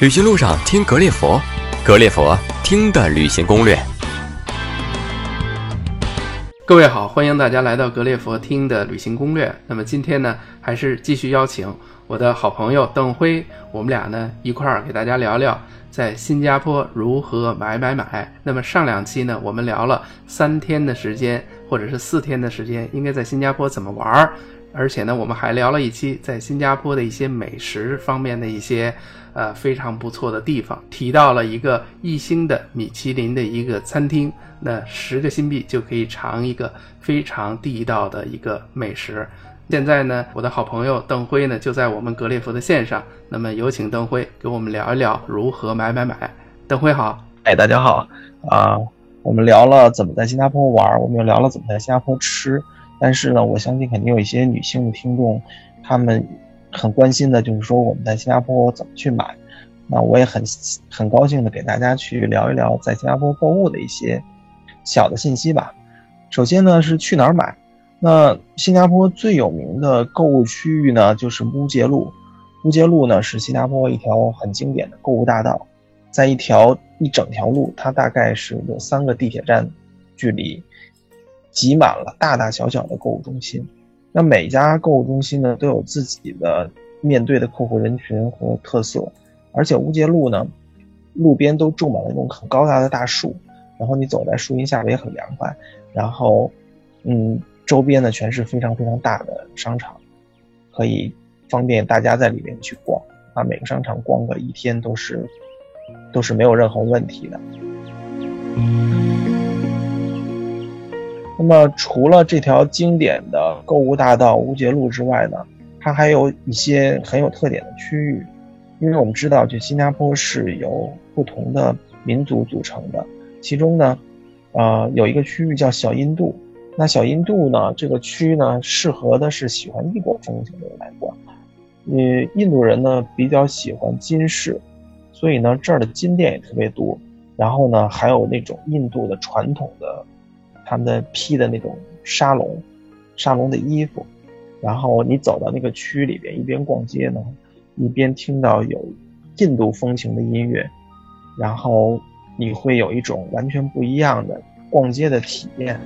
旅行路上听格列佛，格列佛听的旅行攻略。各位好，欢迎大家来到格列佛听的旅行攻略。那么今天呢，还是继续邀请我的好朋友邓辉，我们俩呢一块儿给大家聊聊在新加坡如何买买买。那么上两期呢，我们聊了三天的时间，或者是四天的时间，应该在新加坡怎么玩儿。而且呢，我们还聊了一期在新加坡的一些美食方面的一些呃非常不错的地方，提到了一个一星的米其林的一个餐厅，那十个新币就可以尝一个非常地道的一个美食。现在呢，我的好朋友邓辉呢就在我们格列佛的线上，那么有请邓辉给我们聊一聊如何买买买。邓辉好，哎，大家好啊，我们聊了怎么在新加坡玩，我们又聊了怎么在新加坡吃。但是呢，我相信肯定有一些女性的听众，她们很关心的就是说我们在新加坡怎么去买。那我也很很高兴的给大家去聊一聊在新加坡购物的一些小的信息吧。首先呢是去哪儿买？那新加坡最有名的购物区域呢就是乌节路。乌节路呢是新加坡一条很经典的购物大道，在一条一整条路，它大概是有三个地铁站距离。挤满了大大小小的购物中心，那每家购物中心呢都有自己的面对的客户人群和特色，而且乌节路呢，路边都种满了那种很高大的大树，然后你走在树荫下边也很凉快，然后，嗯，周边呢全是非常非常大的商场，可以方便大家在里面去逛，啊，每个商场逛个一天都是，都是没有任何问题的。那么除了这条经典的购物大道乌节路之外呢，它还有一些很有特点的区域，因为我们知道，就新加坡是由不同的民族组成的，其中呢，呃，有一个区域叫小印度。那小印度呢，这个区呢，适合的是喜欢异国风情的人来逛。嗯，印度人呢比较喜欢金饰，所以呢这儿的金店也特别多。然后呢，还有那种印度的传统的。他们的披的那种沙龙，沙龙的衣服，然后你走到那个区里边，一边逛街呢，一边听到有印度风情的音乐，然后你会有一种完全不一样的逛街的体验。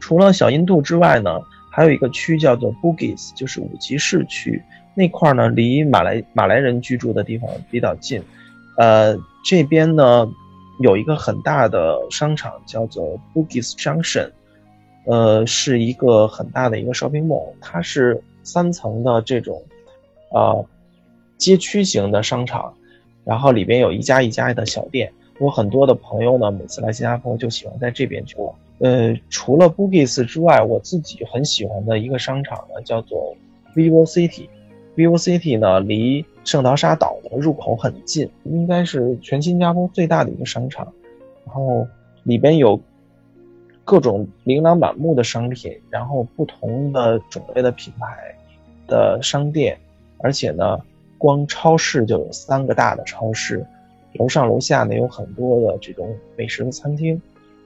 除了小印度之外呢，还有一个区叫做 Bugis，就是五级市区那块呢，离马来马来人居住的地方比较近，呃，这边呢。有一个很大的商场叫做 Bugis Junction，呃，是一个很大的一个 shopping mall，它是三层的这种，呃，街区型的商场，然后里边有一家一家的小店。我很多的朋友呢，每次来新加坡就喜欢在这边去逛。呃，除了 Bugis 之外，我自己很喜欢的一个商场呢，叫做 Vivo City。Vivo City 呢，离圣淘沙岛的入口很近，应该是全新加坡最大的一个商场。然后里边有各种琳琅满目的商品，然后不同的种类的品牌的商店，而且呢，光超市就有三个大的超市，楼上楼下呢有很多的这种美食的餐厅。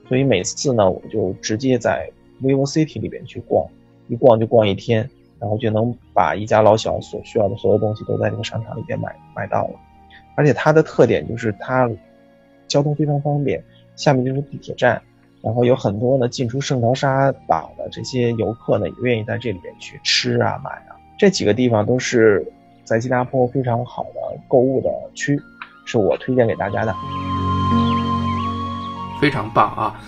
所以每次呢，我就直接在 Vivo City 里边去逛，一逛就逛一天。然后就能把一家老小所需要的所有东西都在这个商场里边买买到了，而且它的特点就是它交通非常方便，下面就是地铁站，然后有很多呢进出圣淘沙岛的这些游客呢也愿意在这里边去吃啊买啊，这几个地方都是在新加坡非常好的购物的区，是我推荐给大家的，非常棒啊！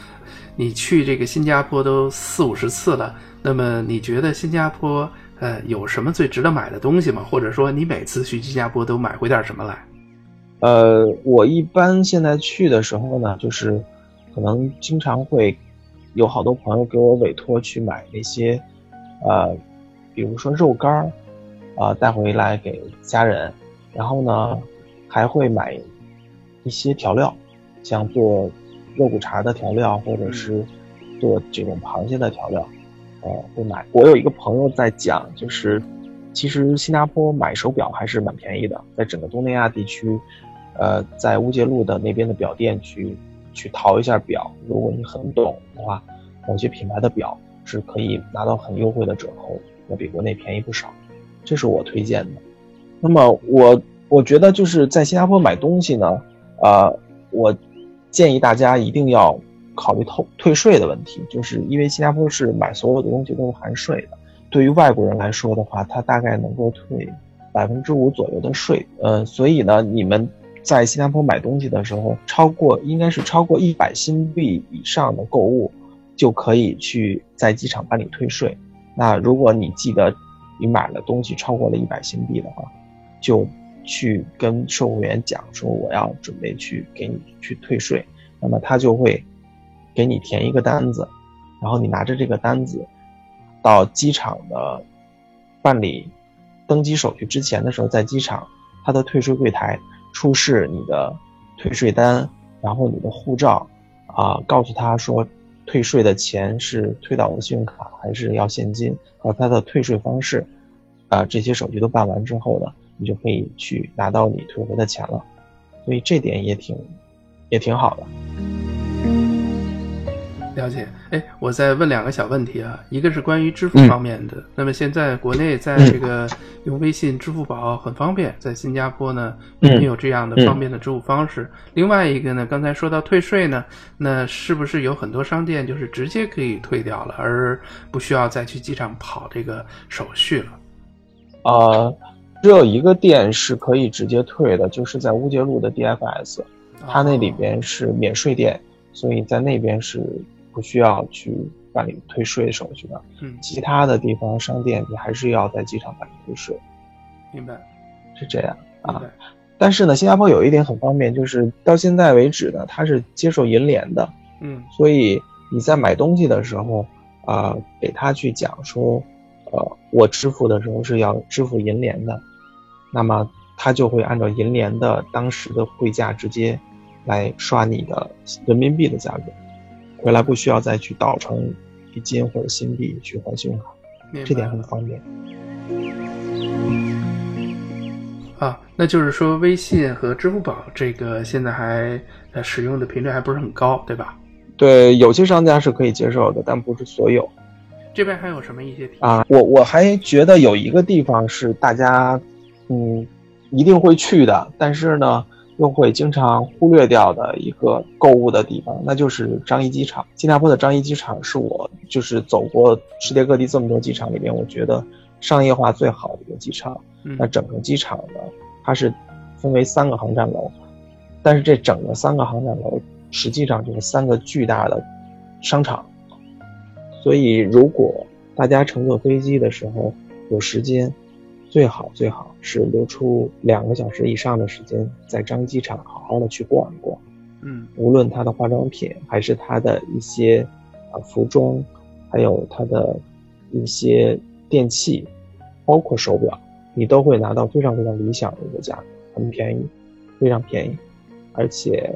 你去这个新加坡都四五十次了，那么你觉得新加坡？呃，有什么最值得买的东西吗？或者说，你每次去新加坡都买回点什么来？呃，我一般现在去的时候呢，就是可能经常会有好多朋友给我委托去买那些，呃，比如说肉干儿，啊，带回来给家人。然后呢，还会买一些调料，像做肉骨茶的调料，或者是做这种螃蟹的调料。呃，会买。我有一个朋友在讲，就是其实新加坡买手表还是蛮便宜的，在整个东南亚地区，呃，在乌节路的那边的表店去去淘一下表，如果你很懂的话，某些品牌的表是可以拿到很优惠的折扣，要比国内便宜不少。这是我推荐的。那么我我觉得就是在新加坡买东西呢，呃，我建议大家一定要考虑退退税的问题，就是因为新加坡是买所有的东西都是含税的。对于外国人来说的话，他大概能够退百分之五左右的税。呃，所以呢，你们在新加坡买东西的时候，超过应该是超过一百新币以上的购物。就可以去在机场办理退税。那如果你记得你买了东西超过了一百新币的话，就去跟售货员讲说我要准备去给你去退税。那么他就会给你填一个单子，然后你拿着这个单子到机场的办理登机手续之前的时候，在机场他的退税柜台出示你的退税单，然后你的护照啊，告诉他说。退税的钱是退到我的信用卡，还是要现金？和他的退税方式，啊，这些手续都办完之后呢，你就可以去拿到你退回的钱了。所以这点也挺，也挺好的。了解，哎，我再问两个小问题啊，一个是关于支付方面的。那么现在国内在这个用微信、支付宝很方便，在新加坡呢有没有这样的方便的支付方式？另外一个呢，刚才说到退税呢，那是不是有很多商店就是直接可以退掉了，而不需要再去机场跑这个手续了？啊，只有一个店是可以直接退的，就是在乌节路的 DFS，它那里边是免税店，所以在那边是。不需要去办理退税手续的，嗯，其他的地方商店你还是要在机场办理退税。明白，是这样啊。但是呢，新加坡有一点很方便，就是到现在为止呢，它是接受银联的，嗯，所以你在买东西的时候啊，给他去讲说，呃，我支付的时候是要支付银联的，那么他就会按照银联的当时的汇价直接来刷你的人民币的价格。回来不需要再去倒成一金或者新币去换信用卡，这点很方便。啊，那就是说微信和支付宝这个现在还呃使用的频率还不是很高，对吧？对，有些商家是可以接受的，但不是所有。这边还有什么一些啊？我我还觉得有一个地方是大家嗯一定会去的，但是呢。又会经常忽略掉的一个购物的地方，那就是樟宜机场。新加坡的樟宜机场是我就是走过世界各地这么多机场里边，我觉得商业化最好的一个机场。那整个机场呢，它是分为三个航站楼，但是这整个三个航站楼实际上就是三个巨大的商场。所以，如果大家乘坐飞机的时候有时间，最好最好是留出两个小时以上的时间，在樟机场好好的去逛一逛。嗯，无论它的化妆品，还是它的一些啊服装，还有它的一些电器，包括手表，你都会拿到非常非常理想的一个价格，很便宜，非常便宜，而且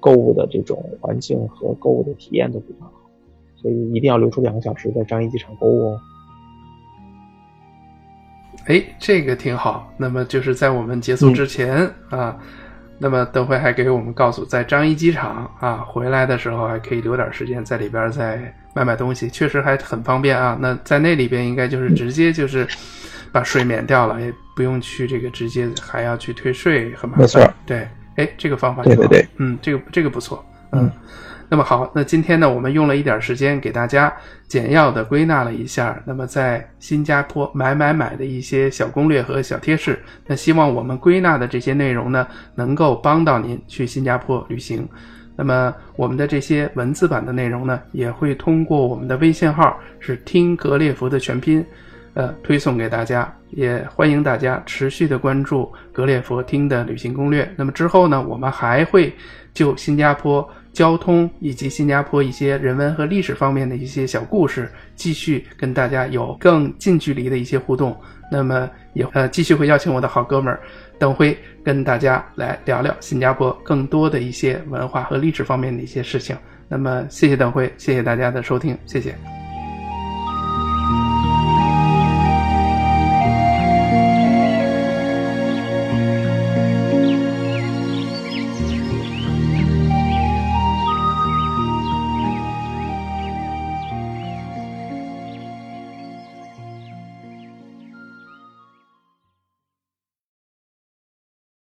购物的这种环境和购物的体验都非常好，所以一定要留出两个小时在樟宜机场购物哦。哎，这个挺好。那么就是在我们结束之前啊，那么等会还给我们告诉，在樟宜机场啊回来的时候还可以留点时间在里边再买买东西，确实还很方便啊。那在那里边应该就是直接就是把税免掉了，也不用去这个直接还要去退税，很麻烦。没错，对，哎，这个方法对对对，嗯，这个这个不错，嗯。那么好，那今天呢，我们用了一点时间给大家简要的归纳了一下，那么在新加坡买买买的一些小攻略和小贴士。那希望我们归纳的这些内容呢，能够帮到您去新加坡旅行。那么我们的这些文字版的内容呢，也会通过我们的微信号是听格列佛的全拼，呃，推送给大家。也欢迎大家持续的关注格列佛听的旅行攻略。那么之后呢，我们还会就新加坡。交通以及新加坡一些人文和历史方面的一些小故事，继续跟大家有更近距离的一些互动。那么也呃继续会邀请我的好哥们儿邓辉跟大家来聊聊新加坡更多的一些文化和历史方面的一些事情。那么谢谢邓辉，谢谢大家的收听，谢谢。